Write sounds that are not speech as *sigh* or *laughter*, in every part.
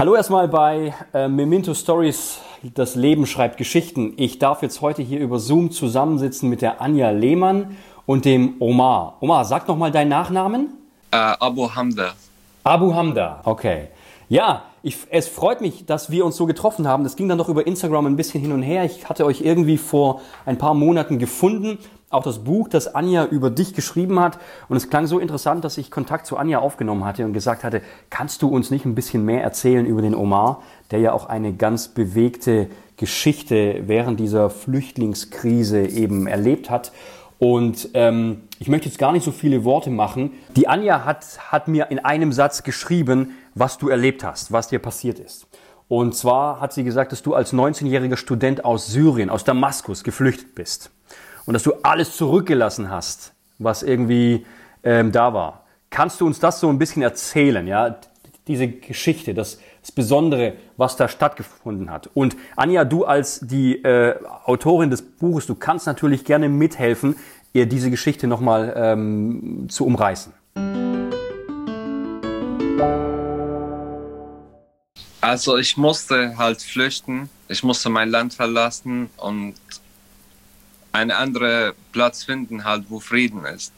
Hallo erstmal bei äh, Memento Stories. Das Leben schreibt Geschichten. Ich darf jetzt heute hier über Zoom zusammensitzen mit der Anja Lehmann und dem Omar. Omar, sag noch mal deinen Nachnamen. Äh, Abu Hamda. Abu Hamda, okay. Ja, ich, es freut mich, dass wir uns so getroffen haben. Das ging dann doch über Instagram ein bisschen hin und her. Ich hatte euch irgendwie vor ein paar Monaten gefunden. Auch das Buch, das Anja über dich geschrieben hat. Und es klang so interessant, dass ich Kontakt zu Anja aufgenommen hatte und gesagt hatte, kannst du uns nicht ein bisschen mehr erzählen über den Omar, der ja auch eine ganz bewegte Geschichte während dieser Flüchtlingskrise eben erlebt hat. Und ähm, ich möchte jetzt gar nicht so viele Worte machen. Die Anja hat, hat mir in einem Satz geschrieben, was du erlebt hast, was dir passiert ist. Und zwar hat sie gesagt, dass du als 19-jähriger Student aus Syrien, aus Damaskus geflüchtet bist. Und dass du alles zurückgelassen hast, was irgendwie ähm, da war. Kannst du uns das so ein bisschen erzählen, ja? Diese Geschichte, das, das Besondere, was da stattgefunden hat. Und Anja, du als die äh, Autorin des Buches, du kannst natürlich gerne mithelfen, ihr diese Geschichte nochmal ähm, zu umreißen. Also ich musste halt flüchten. Ich musste mein Land verlassen und einen anderen Platz finden, halt, wo Frieden ist.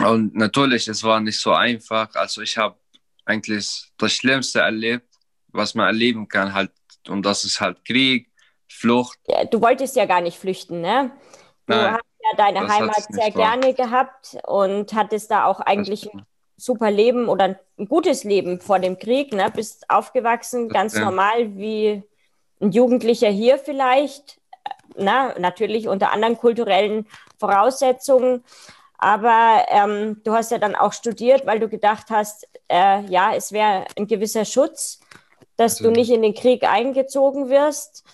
Und natürlich, es war nicht so einfach. Also ich habe eigentlich das Schlimmste erlebt, was man erleben kann, halt. Und das ist halt Krieg, Flucht. Ja, du wolltest ja gar nicht flüchten, ne? Du Nein, hast ja deine Heimat sehr wahr. gerne gehabt und hattest da auch eigentlich super Leben oder ein gutes Leben vor dem Krieg, ne? Bist aufgewachsen, ganz Ja. normal wie ein Jugendlicher hier vielleicht, na, natürlich unter anderen kulturellen Voraussetzungen. Aber ähm, du hast ja dann auch studiert, weil du gedacht hast, äh, ja, es wäre ein gewisser Schutz, dass du Natürlich. nicht in den Krieg eingezogen wirst.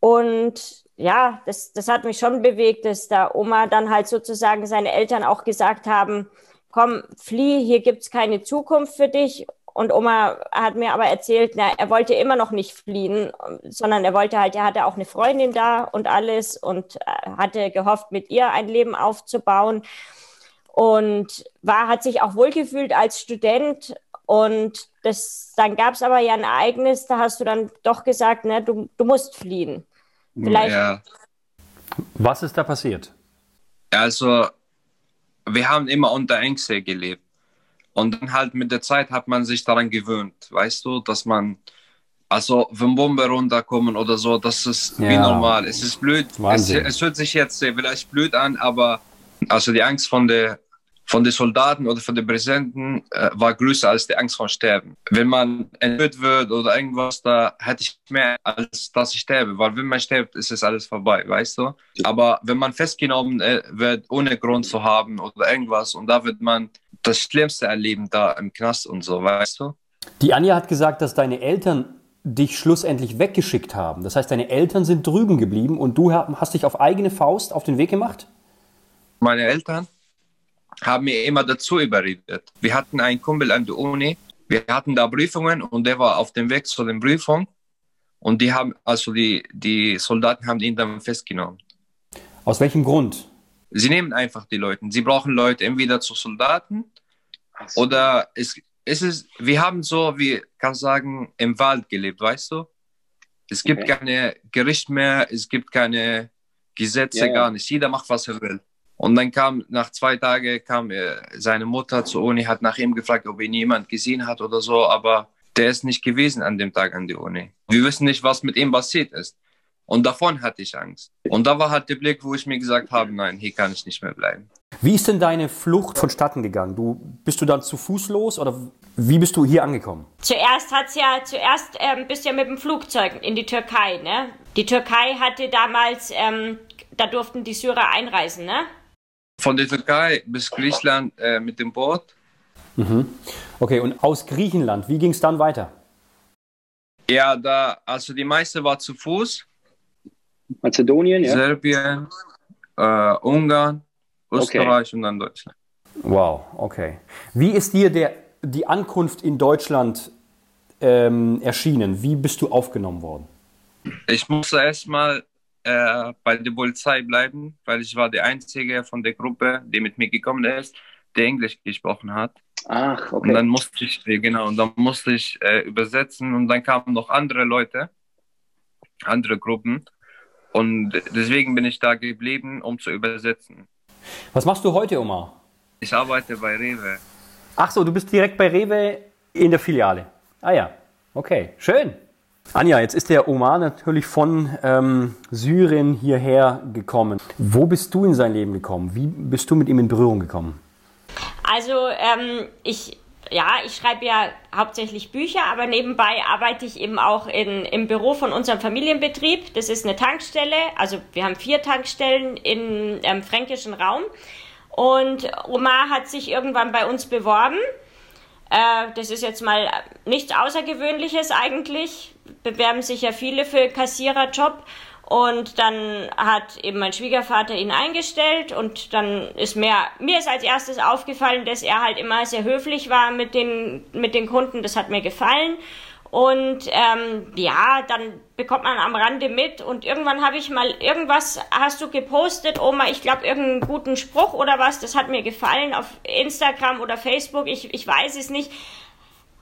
Und ja, das, das hat mich schon bewegt, dass da Oma dann halt sozusagen seine Eltern auch gesagt haben, komm, flieh, hier gibt's keine Zukunft für dich. Und Oma hat mir aber erzählt, na, er wollte immer noch nicht fliehen, sondern er wollte halt, er hatte auch eine Freundin da und alles und äh, hatte gehofft, mit ihr ein Leben aufzubauen. Und war, hat sich auch wohlgefühlt als Student. Und das, dann gab es aber ja ein Ereignis, da hast du dann doch gesagt, ne, du, du musst fliehen. Vielleicht- Ja. Was ist da passiert? Also, wir haben immer unter Ängste gelebt. Und dann halt mit der Zeit hat man sich daran gewöhnt, weißt du, dass man, also wenn Bomben runterkommen oder so, das ist wie Ja. normal. Es ist blöd, es, es hört sich jetzt vielleicht blöd an, aber also die Angst von der von den Soldaten oder von den Präsidenten äh, war größer als die Angst vor Sterben. Wenn man entführt wird oder irgendwas, da hätte ich mehr, als dass ich sterbe. Weil wenn man stirbt, ist es alles vorbei, weißt du? Aber wenn man festgenommen äh, wird, ohne Grund zu haben oder irgendwas, und da wird man das Schlimmste erleben da im Knast und so, weißt du? Die Anja hat gesagt, dass deine Eltern dich schlussendlich weggeschickt haben. Das heißt, deine Eltern sind drüben geblieben und du ha- hast dich auf eigene Faust auf den Weg gemacht? Meine Eltern haben mir immer dazu überredet. Wir hatten einen Kumpel an der Uni, wir hatten da Prüfungen und der war auf dem Weg zu den Prüfungen und die haben, also die, die Soldaten haben ihn dann festgenommen. Aus welchem Grund? Sie nehmen einfach die Leute. Sie brauchen Leute entweder zu Soldaten oder es, es ist, wir haben so, wie kann ich sagen, im Wald gelebt, weißt du? Es gibt Okay. keine Gericht mehr, es gibt keine Gesetze, Ja, ja. gar nicht. Jeder macht, was er will. Und dann kam, nach zwei Tagen kam äh, seine Mutter zur Uni, hat nach ihm gefragt, ob ihn jemand gesehen hat oder so, aber der ist nicht gewesen an dem Tag an der Uni. Wir wissen nicht, was mit ihm passiert ist. Und davon hatte ich Angst. Und da war halt der Blick, wo ich mir gesagt habe, nein, hier kann ich nicht mehr bleiben. Wie ist denn deine Flucht vonstatten gegangen? Du, bist du dann zu Fuß los oder wie bist du hier angekommen? Zuerst hat's ja, zuerst ähm, bist du ja mit dem Flugzeug in die Türkei, ne? Die Türkei hatte damals, ähm, da durften die Syrer einreisen, ne? Von der Türkei bis Griechenland äh, mit dem Boot. Okay, und aus Griechenland, wie ging es dann weiter? Ja, da, also die meiste war zu Fuß. Mazedonien, ja. Serbien, äh, Ungarn, Österreich und dann Deutschland. Wow, okay. Wie ist dir der, die Ankunft in Deutschland ähm, erschienen? Wie bist du aufgenommen worden? Ich musste erstmal äh, bei der Polizei bleiben, weil ich war der Einzige von der Gruppe, die mit mir gekommen ist, der Englisch gesprochen hat. Ach, okay. Und dann musste ich, genau, und dann musste ich äh, übersetzen und dann kamen noch andere Leute, andere Gruppen. Und deswegen bin ich da geblieben, um zu übersetzen. Was machst du heute, Omar? Ich arbeite bei Rewe. Ach so, du bist direkt bei Rewe in der Filiale. Ah ja, okay, schön. Anja, jetzt ist der Omar natürlich von ähm, Syrien hierher gekommen. Wo bist du in sein Leben gekommen? Wie bist du mit ihm in Berührung gekommen? Also ähm, ich, ja, ich schreibe ja hauptsächlich Bücher, aber nebenbei arbeite ich eben auch in, im Büro von unserem Familienbetrieb. Das ist eine Tankstelle. Also wir haben vier Tankstellen im ähm, fränkischen Raum. Und Omar hat sich irgendwann bei uns beworben. Äh, das ist jetzt mal nichts Außergewöhnliches eigentlich. Bewerben sich ja viele für Kassiererjob. Und dann hat eben mein Schwiegervater ihn eingestellt und dann ist mir, mir ist als erstes aufgefallen, dass er halt immer sehr höflich war mit den, mit den Kunden. Das hat mir gefallen. Und ähm, ja, dann bekommt man am Rande mit und irgendwann habe ich mal irgendwas, hast du gepostet, Oma, ich glaube irgendeinen guten Spruch oder was, das hat mir gefallen auf Instagram oder Facebook, ich, ich weiß es nicht.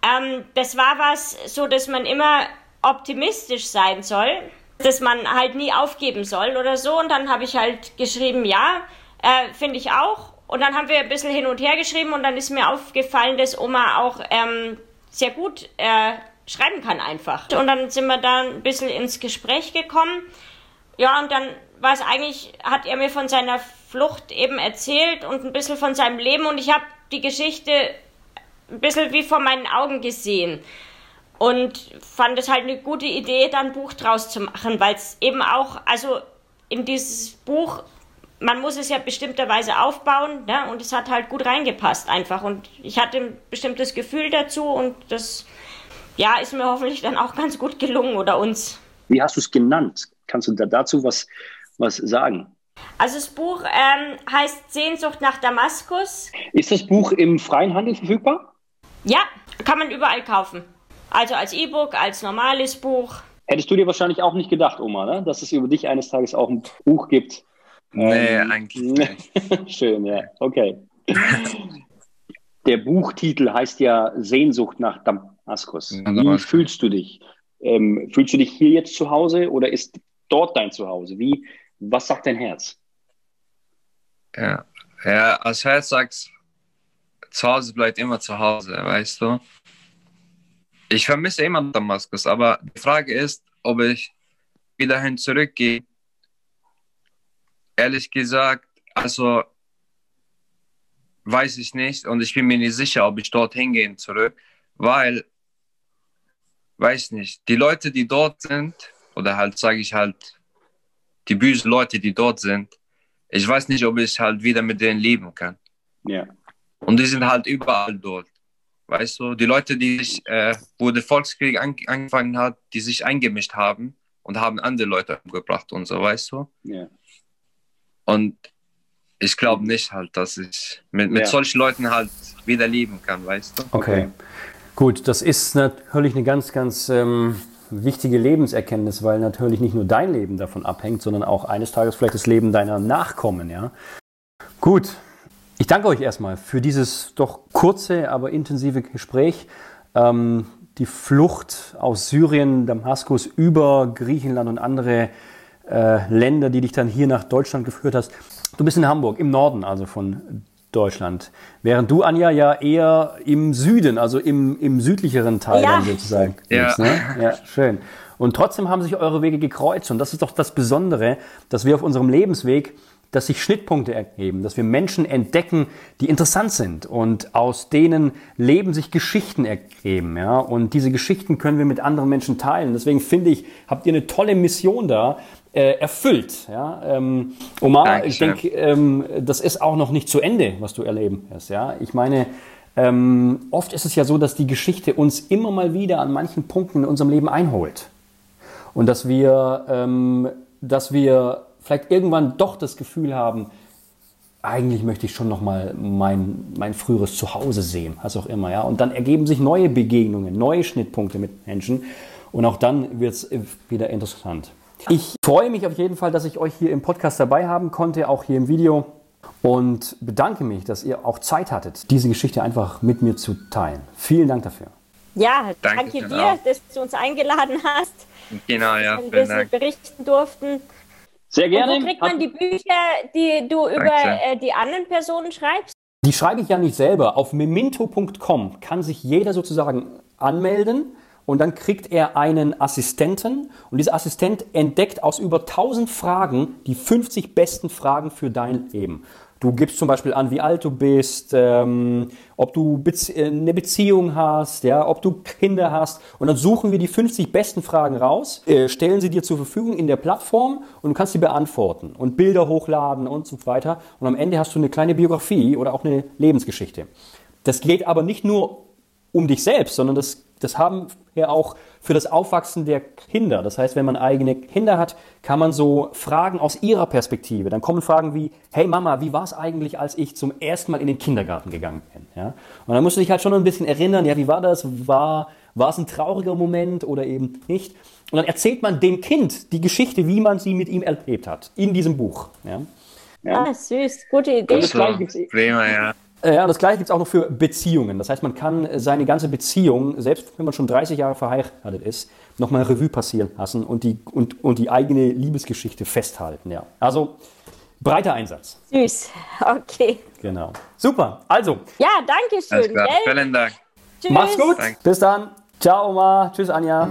Ähm, das war was, so dass man immer optimistisch sein soll dass man halt nie aufgeben soll oder so. Und dann habe ich halt geschrieben, ja, äh, finde ich auch. Und dann haben wir ein bisschen hin und her geschrieben und dann ist mir aufgefallen, dass Oma auch ähm, sehr gut äh, schreiben kann einfach. Und dann sind wir da ein bisschen ins Gespräch gekommen. Ja, und dann war es eigentlich, hat er mir von seiner Flucht eben erzählt und ein bisschen von seinem Leben und ich habe die Geschichte ein bisschen wie vor meinen Augen gesehen und fand es halt eine gute Idee, da ein Buch draus zu machen, weil es eben auch, also in dieses Buch, man muss es ja bestimmterweise aufbauen, ne? und es hat halt gut reingepasst einfach. Und ich hatte ein bestimmtes Gefühl dazu und das, ja, ist mir hoffentlich dann auch ganz gut gelungen oder uns. Wie hast du es genannt? Kannst du da dazu was, was sagen? Also das Buch ähm, heißt Sehnsucht nach Damaskus. Ist das Buch im freien Handel verfügbar? Ja, kann man überall kaufen. Also als E-Book, als normales Buch. Hättest du dir wahrscheinlich auch nicht gedacht, Oma, ne? dass es über dich eines Tages auch ein Buch gibt? Nee, ähm, eigentlich nicht. *laughs* Schön, ja. Okay. Der Buchtitel heißt ja Sehnsucht nach Damaskus. Wie fühlst du dich? Ähm, fühlst du dich hier jetzt zu Hause oder ist dort dein Zuhause? Wie, was sagt dein Herz? Ja, ja als Herz sagt, zu Hause bleibt immer zu Hause, weißt du? Ich vermisse immer Damaskus, aber die Frage ist, ob ich wieder hin zurückgehe. Ehrlich gesagt, also weiß ich nicht und ich bin mir nicht sicher, ob ich dort hingehen zurück, weil, weiß nicht, die Leute, die dort sind, oder halt sage ich halt, die bösen Leute, die dort sind, ich weiß nicht, ob ich halt wieder mit denen leben kann. Ja. Und die sind halt überall dort. Weißt du, die Leute, die sich, äh, wo der Volkskrieg an, angefangen hat, die sich eingemischt haben und haben andere Leute umgebracht und so, weißt du? Ja. Und ich glaube nicht halt, dass ich mit, mit ja. solchen Leuten halt wieder leben kann, weißt du? Okay. Gut, das ist natürlich eine ganz, ganz ähm, wichtige Lebenserkenntnis, weil natürlich nicht nur dein Leben davon abhängt, sondern auch eines Tages vielleicht das Leben deiner Nachkommen, ja. Gut, ich danke euch erstmal für dieses doch kurze, aber intensive Gespräch. Ähm, die Flucht aus Syrien, Damaskus über Griechenland und andere äh, Länder, die dich dann hier nach Deutschland geführt hast. Du bist in Hamburg, im Norden also von Deutschland. Während du, Anja, ja eher im Süden, also im, im südlicheren Teil ja. dann sozusagen. Ja. Bist, ne? ja, schön. Und trotzdem haben sich eure Wege gekreuzt. Und das ist doch das Besondere, dass wir auf unserem Lebensweg dass sich Schnittpunkte ergeben, dass wir Menschen entdecken, die interessant sind und aus denen Leben sich Geschichten ergeben. Ja? Und diese Geschichten können wir mit anderen Menschen teilen. Deswegen finde ich, habt ihr eine tolle Mission da äh, erfüllt. Ja? Ähm, Omar, Dankeschön. ich denke, ähm, das ist auch noch nicht zu Ende, was du erleben wirst. Ja? Ich meine, ähm, oft ist es ja so, dass die Geschichte uns immer mal wieder an manchen Punkten in unserem Leben einholt. Und dass wir, ähm, dass wir vielleicht irgendwann doch das Gefühl haben, eigentlich möchte ich schon noch mal mein, mein früheres Zuhause sehen, was auch immer, ja. Und dann ergeben sich neue Begegnungen, neue Schnittpunkte mit Menschen und auch dann wird es wieder interessant. Ich freue mich auf jeden Fall, dass ich euch hier im Podcast dabei haben konnte, auch hier im Video. Und bedanke mich, dass ihr auch Zeit hattet, diese Geschichte einfach mit mir zu teilen. Vielen Dank dafür. Ja, danke, danke dir, auch. dass du uns eingeladen hast. Genau, ja. Dass wir berichten durften. Sehr gerne. Und wo kriegt man die Bücher, die du über äh, die anderen Personen schreibst? Die schreibe ich ja nicht selber. Auf memento.com kann sich jeder sozusagen anmelden und dann kriegt er einen Assistenten und dieser Assistent entdeckt aus über 1000 Fragen die 50 besten Fragen für dein Leben. Du gibst zum Beispiel an, wie alt du bist, ähm, ob du Bezie äh, eine Beziehung hast, ja, ob du Kinder hast. Und dann suchen wir die 50 besten Fragen raus, äh, stellen sie dir zur Verfügung in der Plattform und du kannst sie beantworten und Bilder hochladen und so weiter. Und am Ende hast du eine kleine Biografie oder auch eine Lebensgeschichte. Das geht aber nicht nur um dich selbst, sondern das, das haben wir auch für das Aufwachsen der Kinder. Das heißt, wenn man eigene Kinder hat, kann man so Fragen aus ihrer Perspektive. Dann kommen Fragen wie, hey Mama, wie war es eigentlich, als ich zum ersten Mal in den Kindergarten gegangen bin? Ja? Und dann musst du dich halt schon ein bisschen erinnern, ja, wie war das? War, war es ein trauriger Moment oder eben nicht? Und dann erzählt man dem Kind die Geschichte, wie man sie mit ihm erlebt hat, in diesem Buch. Ja, ja. Ah, süß, gute Idee. Das Prima, ja. Äh, ja, das gleiche gibt es auch noch für Beziehungen. Das heißt, man kann seine ganze Beziehung, selbst wenn man schon 30 Jahre verheiratet ist, nochmal Revue passieren lassen und die, und, und die eigene Liebesgeschichte festhalten. Ja. Also breiter Einsatz. Süß, *laughs* okay. Genau. Super, also. Ja, danke schön. Vielen Dank. Tschüss. Mach's gut. Danke. Bis dann. Ciao, Oma. Tschüss, Anja.